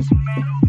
Jackson, man.